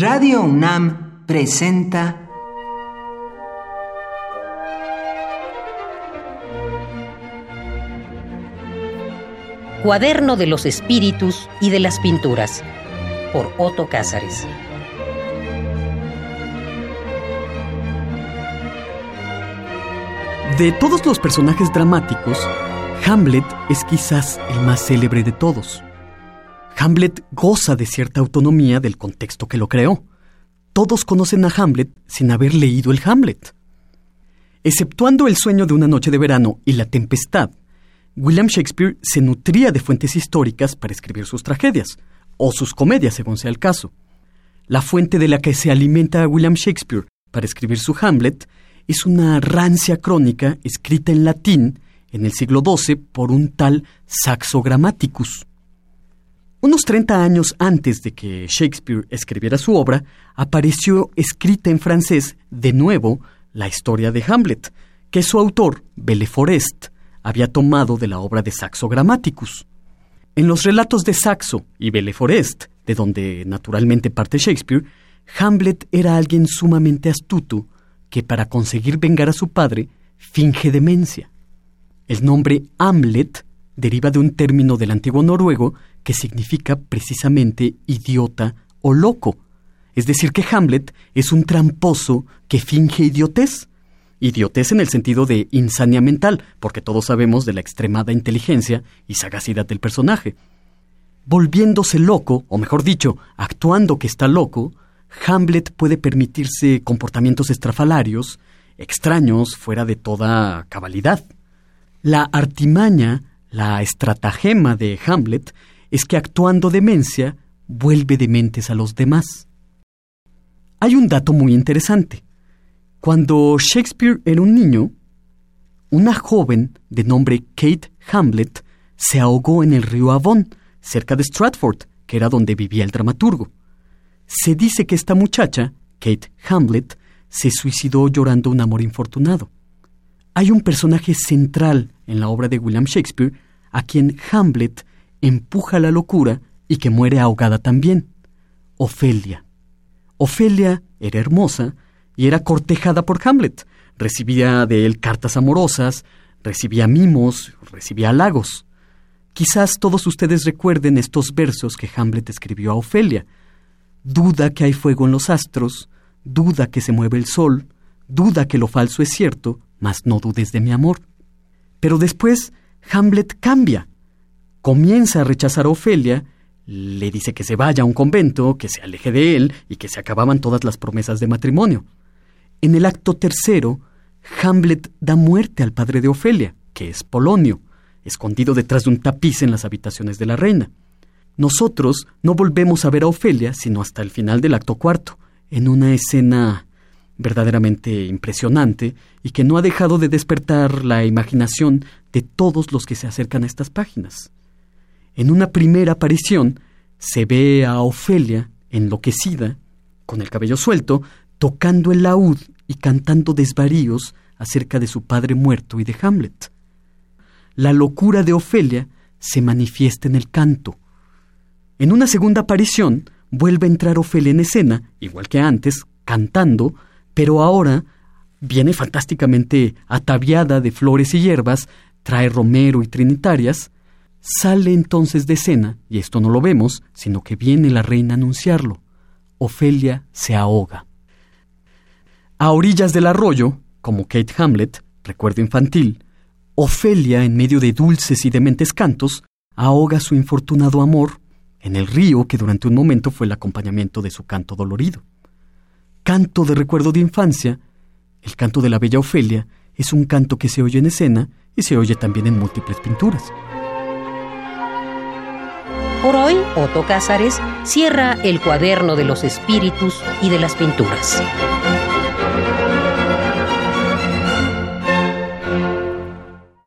Radio UNAM presenta Cuaderno de los Espíritus y de las Pinturas por Otto Cázares. De todos los personajes dramáticos, Hamlet es quizás el más célebre de todos. Hamlet goza de cierta autonomía del contexto que lo creó. Todos conocen a Hamlet sin haber leído el Hamlet. Exceptuando el sueño de una noche de verano y la tempestad, William Shakespeare se nutría de fuentes históricas para escribir sus tragedias, o sus comedias, según sea el caso. La fuente de la que se alimenta William Shakespeare para escribir su Hamlet es una rancia crónica escrita en latín en el siglo XII por un tal Saxo Grammaticus. Unos 30 años antes de que Shakespeare escribiera su obra, apareció escrita en francés de nuevo la historia de Hamlet, que su autor, Forest, había tomado de la obra de Saxo Grammaticus. En los relatos de Saxo y Forest, de donde naturalmente parte Shakespeare, Hamlet era alguien sumamente astuto que para conseguir vengar a su padre finge demencia. El nombre Hamlet deriva de un término del antiguo noruego que significa precisamente idiota o loco. Es decir, que Hamlet es un tramposo que finge idiotez. Idiotez en el sentido de insania mental, porque todos sabemos de la extremada inteligencia y sagacidad del personaje. Volviéndose loco, o mejor dicho, actuando que está loco, Hamlet puede permitirse comportamientos estrafalarios, extraños, fuera de toda cabalidad. La artimaña, la estratagema de Hamlet, es que actuando demencia, vuelve dementes a los demás. Hay un dato muy interesante. Cuando Shakespeare era un niño, una joven de nombre Kate Hamlet se ahogó en el río Avon, cerca de Stratford, que era donde vivía el dramaturgo. Se dice que esta muchacha, Kate Hamlet, se suicidó llorando un amor infortunado. Hay un personaje central en la obra de William Shakespeare a quien Hamlet empuja la locura y que muere ahogada también. Ofelia. Ofelia era hermosa y era cortejada por Hamlet. Recibía de él cartas amorosas, recibía mimos, recibía halagos. Quizás todos ustedes recuerden estos versos que Hamlet escribió a Ofelia, duda que hay fuego en los astros, duda que se mueve el sol, duda que lo falso es cierto, mas no dudes de mi amor. Pero después Hamlet cambia, comienza a rechazar a Ofelia, le dice que se vaya a un convento, que se aleje de él y que se acababan todas las promesas de matrimonio. En el acto tercero, Hamlet da muerte al padre de Ofelia, que es Polonio, escondido detrás de un tapiz en las habitaciones de la reina. Nosotros no volvemos a ver a Ofelia sino hasta el final del acto cuarto, en una escena verdaderamente impresionante y que no ha dejado de despertar la imaginación de todos los que se acercan a estas páginas. En una primera aparición se ve a Ofelia enloquecida, con el cabello suelto, tocando el laúd y cantando desvaríos acerca de su padre muerto y de Hamlet. La locura de Ofelia se manifiesta en el canto, en una segunda aparición, vuelve a entrar Ofelia en escena, igual que antes, cantando, pero ahora viene fantásticamente ataviada de flores y hierbas, trae romero y trinitarias, sale entonces de escena, y esto no lo vemos, sino que viene la reina a anunciarlo. Ofelia se ahoga. A orillas del arroyo, como Kate Hamlet, recuerdo infantil, Ofelia, en medio de dulces y dementes cantos, ahoga su infortunado amor en el río que durante un momento fue el acompañamiento de su canto dolorido. Canto de recuerdo de infancia, el canto de la bella Ofelia es un canto que se oye en escena y se oye también en múltiples pinturas. Por hoy, Otto Cázares cierra el cuaderno de los espíritus y de las pinturas.